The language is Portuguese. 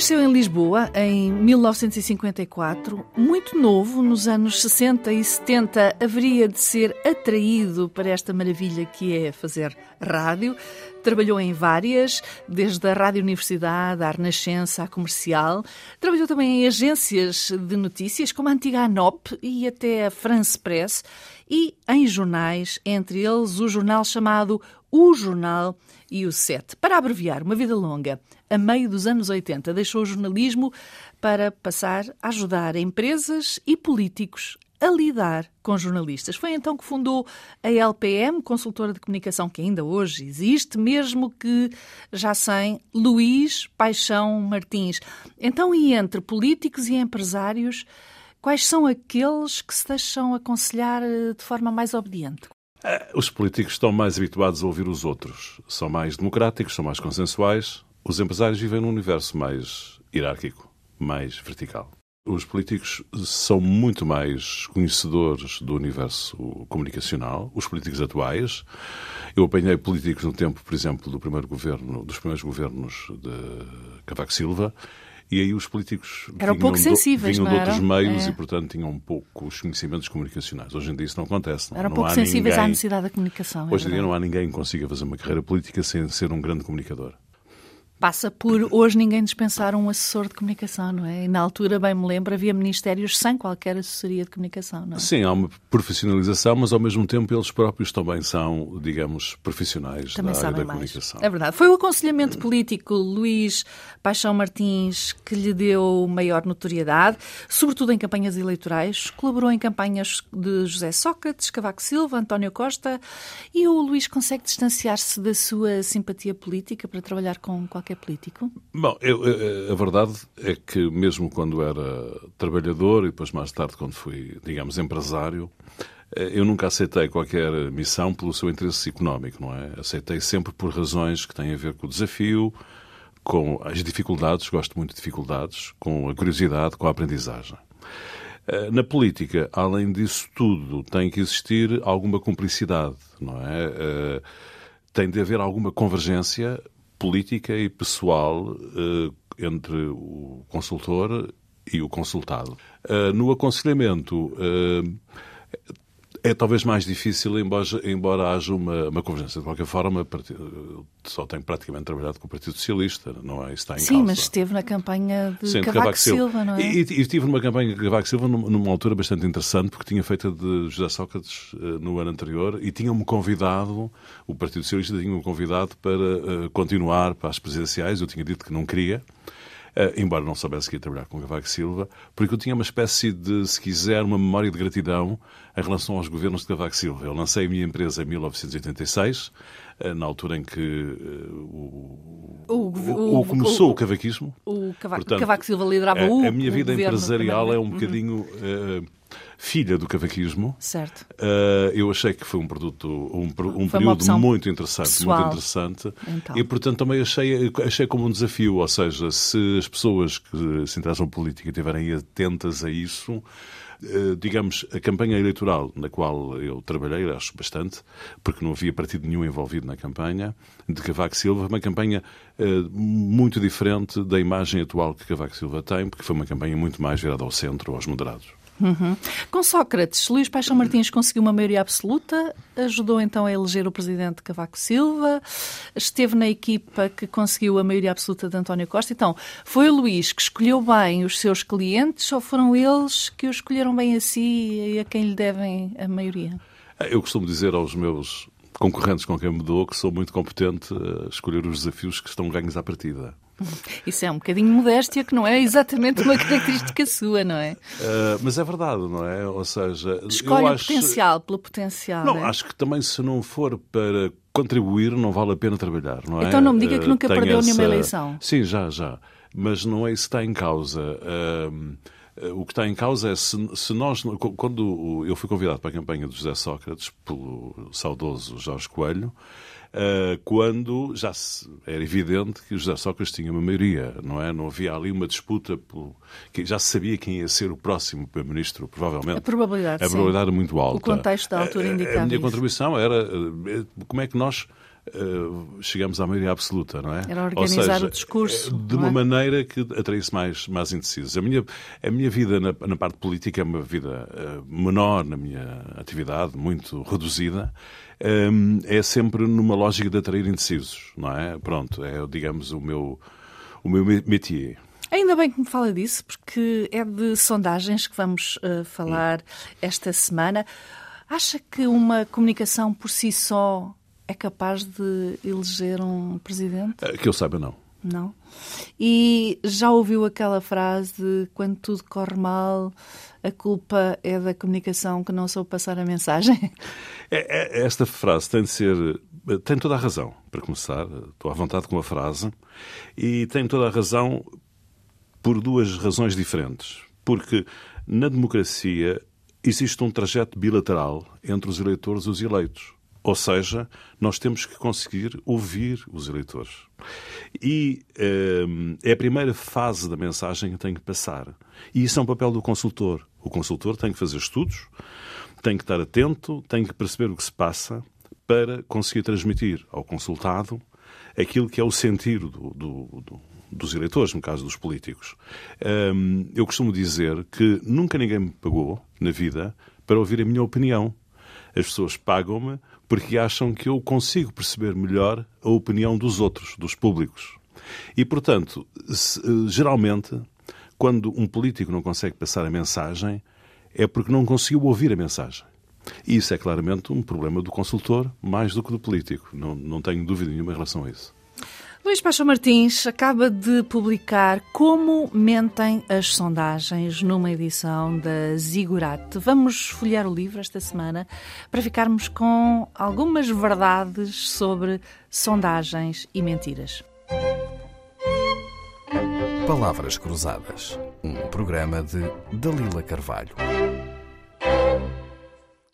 Nasceu em Lisboa em 1954, muito novo, nos anos 60 e 70, haveria de ser atraído para esta maravilha que é fazer rádio. Trabalhou em várias, desde a Rádio Universidade, à Renascença, à Comercial. Trabalhou também em agências de notícias, como a antiga ANOP e até a France Press, e em jornais, entre eles o jornal chamado O Jornal e o Sete. Para abreviar, uma vida longa, a meio dos anos 80, deixou o jornalismo para passar a ajudar empresas e políticos a lidar com jornalistas. Foi então que fundou a LPM, consultora de comunicação que ainda hoje existe, mesmo que já sem Luís Paixão Martins. Então, e entre políticos e empresários, quais são aqueles que se deixam aconselhar eh, de forma mais obediente? Eh, os políticos estão mais habituados a ouvir os outros. São mais democráticos, são mais consensuais. Os empresários vivem num universo mais hierárquico, mais vertical. Os políticos são muito mais conhecedores do universo comunicacional, os políticos atuais. Eu apanhei políticos no tempo, por exemplo, do primeiro governo, dos primeiros governos de Cavaco Silva, e aí os políticos eram pouco do, sensíveis, vinham de outros meios é. e, portanto, tinham poucos conhecimentos comunicacionais. Hoje em dia isso não acontece. Não, eram não pouco há sensíveis ninguém... à necessidade da comunicação. é Hoje em dia não há ninguém que consiga fazer uma carreira política sem ser um grande comunicador. Passa por hoje ninguém dispensar um assessor de comunicação, não é? E na altura, bem me lembro, havia ministérios sem qualquer assessoria de comunicação, não é? Sim, há uma profissionalização, mas ao mesmo tempo eles próprios também são, digamos, profissionais Também da área da mais. comunicação. É verdade. Foi o aconselhamento político Luís Paixão Martins que lhe deu maior notoriedade, sobretudo em campanhas eleitorais. Colaborou em campanhas de José Sócrates, Cavaco Silva, António Costa. E o Luís consegue distanciar-se da sua simpatia política para trabalhar com qualquer político? Bom, eu- a verdade é que mesmo quando era trabalhador e depois mais tarde quando fui, digamos, empresário, eh, eu nunca aceitei qualquer missão pelo seu interesse económico, não é? Aceitei sempre por razões que têm a ver com o desafio, com as dificuldades, gosto muito de dificuldades, com a curiosidade, com a aprendizagem. Eh, Na política, além disso tudo, tem que existir alguma cumplicidade, não é? Eh, Tem de haver alguma convergência política e pessoal eh, entre o consultor e o consultado. Eh, No aconselhamento, eh, é talvez mais difícil, embora, embora haja uma, uma convergência. De qualquer forma, só tenho praticamente trabalhado com o Partido Socialista, não é? Isso está em Sim, causa. mas esteve na campanha de Sim, de Cavaco, Silva, não é? E, e estive numa campanha de Cavaco Silva numa, altura bastante interessante, porque tinha feito a de José Sócrates eh, no ano anterior e tinham-me convidado, o Partido Socialista tinha-me convidado para eh, continuar para as presidenciais. Eu tinha dito que não queria. Eh, embora não soubesse que ia trabalhar com Cavaco Silva, porque eu tinha uma espécie de, se quiser, uma memória de gratidão em relação aos governos de Cavaco Silva. Eu lancei a minha empresa em 1986, eh, na altura em que eh, o, O o- o- começou o- cavaquismo. O Cavaco, Portanto, Cavaco Silva liderava a, o a minha vida empresarial é um bocadinho eh, filha do cavaquismo. Certo. Eh, eu achei que foi um produto, um, um período muito interessante, pessoal, muito interessante. então. E, portanto, também achei, achei como um desafio. Ou seja, se as pessoas que se interessam por política estiverem atentas a isso, eh, digamos, a campanha eleitoral na qual eu trabalhei, acho bastante, porque não havia partido nenhum envolvido na campanha, de Cavaco Silva, uma campanha eh, muito diferente da imagem atual que Cavaco Silva tem, porque foi uma campanha muito mais virada ao centro, aos moderados. Uhum. Com Sócrates, Luís Paixão Martins conseguiu uma maioria absoluta, ajudou então a eleger o presidente Cavaco Silva, esteve na equipa que conseguiu a maioria absoluta de António Costa. Então, foi o Luís que escolheu bem os seus clientes ou foram eles que o escolheram bem a si e a quem lhe devem a maioria? Eu costumo dizer aos meus concorrentes com quem me dou que sou muito competente a escolher os desafios que estão ganhos à partida. Isso é um bocadinho modéstia, que não é exatamente uma característica sua, não é? Uh, mas é verdade, não é? Ou seja, Escolhe o acho... potencial pelo potencial. Não, é? acho que também se não for para contribuir, não vale a pena trabalhar, não é? Então não me diga que Uh, nunca tem perdeu nenhuma essa- eleição. Sim, já, já. Mas não é isso que está em causa. Uh, o que está em causa é se, se, nós, quando eu fui convidado para a campanha de José Sócrates, pelo saudoso Jorge Coelho, quando já era evidente que José Sócrates tinha uma maioria, não é? Não havia ali uma disputa, pelo, que já se sabia quem ia ser o próximo Primeiro-Ministro, provavelmente. A probabilidade, A probabilidade sim. muito alta. O contexto da altura indicava A minha isso. contribuição era como é que nós Uh, chegamos à maioria absoluta, não é? Era organizar seja, o discurso. De uma é? maneira que atraísse mais, mais indecisos. A minha, a minha vida na, na parte política é uma vida uh, menor na minha atividade, muito reduzida. Um, é sempre numa lógica de atrair indecisos, não é? Pronto, é, digamos, o meu, o meu métier. Ainda bem que me fala disso, porque é de sondagens que vamos uh, falar esta semana. Acha que uma comunicação por si só é capaz de eleger um presidente? Que eu saiba, não. Não? E já ouviu aquela frase de quando tudo corre mal, a culpa é da comunicação que não soube passar a mensagem? É, é, esta frase tem de ser. Tem toda a razão, para começar. Estou à vontade com a frase. E tem toda a razão por duas razões diferentes. Porque na democracia existe um trajeto bilateral entre os eleitores e os eleitos. Ou seja, nós temos que conseguir ouvir os eleitores. E um, é a primeira fase da mensagem que tem que passar. E isso é um papel do consultor. O consultor tem que fazer estudos, tem que estar atento, tem que perceber o que se passa para conseguir transmitir ao consultado aquilo que é o sentir do, do, do, dos eleitores, no caso dos políticos. Um, eu costumo dizer que nunca ninguém me pagou na vida para ouvir a minha opinião. As pessoas pagam-me porque acham que eu consigo perceber melhor a opinião dos outros, dos públicos. E, portanto, se, geralmente, quando um político não consegue passar a mensagem, é porque não conseguiu ouvir a mensagem. E isso é claramente um problema do consultor, mais do que do político. Não, não tenho dúvida nenhuma em relação a isso. Luís Paixão Martins acaba de publicar Como Mentem as Sondagens numa edição da Zigurate. Vamos folhear o livro esta semana para ficarmos com algumas verdades sobre sondagens e mentiras. Palavras Cruzadas, um programa de Dalila Carvalho.